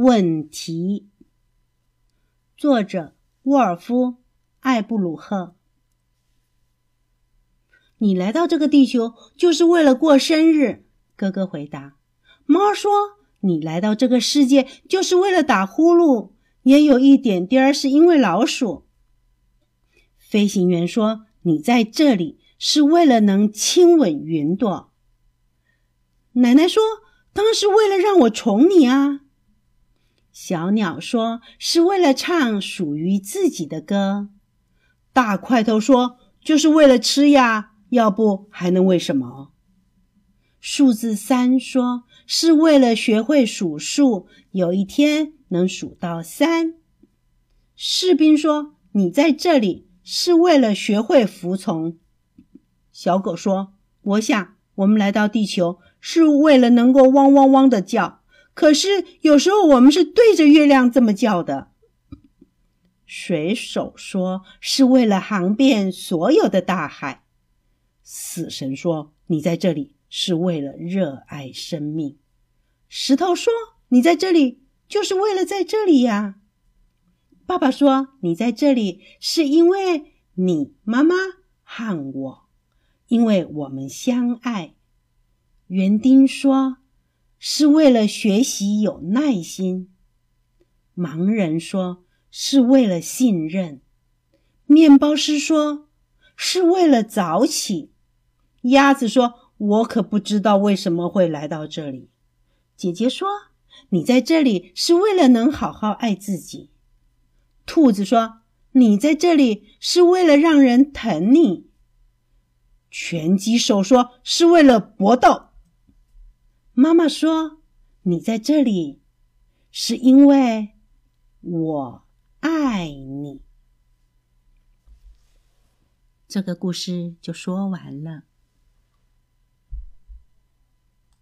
问题。作者：沃尔夫·艾布鲁赫。你来到这个地球就是为了过生日，哥哥回答。猫说：“你来到这个世界就是为了打呼噜，也有一点点儿是因为老鼠。”飞行员说：“你在这里是为了能亲吻云朵。”奶奶说：“当时为了让我宠你啊。”小鸟说：“是为了唱属于自己的歌。”大块头说：“就是为了吃呀，要不还能为什么？”数字三说：“是为了学会数数，有一天能数到三。”士兵说：“你在这里是为了学会服从。”小狗说：“我想我们来到地球是为了能够汪汪汪的叫。”可是有时候我们是对着月亮这么叫的。水手说是为了航遍所有的大海。死神说你在这里是为了热爱生命。石头说你在这里就是为了在这里呀。爸爸说你在这里是因为你妈妈和我，因为我们相爱。园丁说。是为了学习有耐心。盲人说是为了信任。面包师说是为了早起。鸭子说：“我可不知道为什么会来到这里。”姐姐说：“你在这里是为了能好好爱自己。”兔子说：“你在这里是为了让人疼你。”拳击手说：“是为了搏斗。”妈妈说：“你在这里，是因为我爱你。”这个故事就说完了。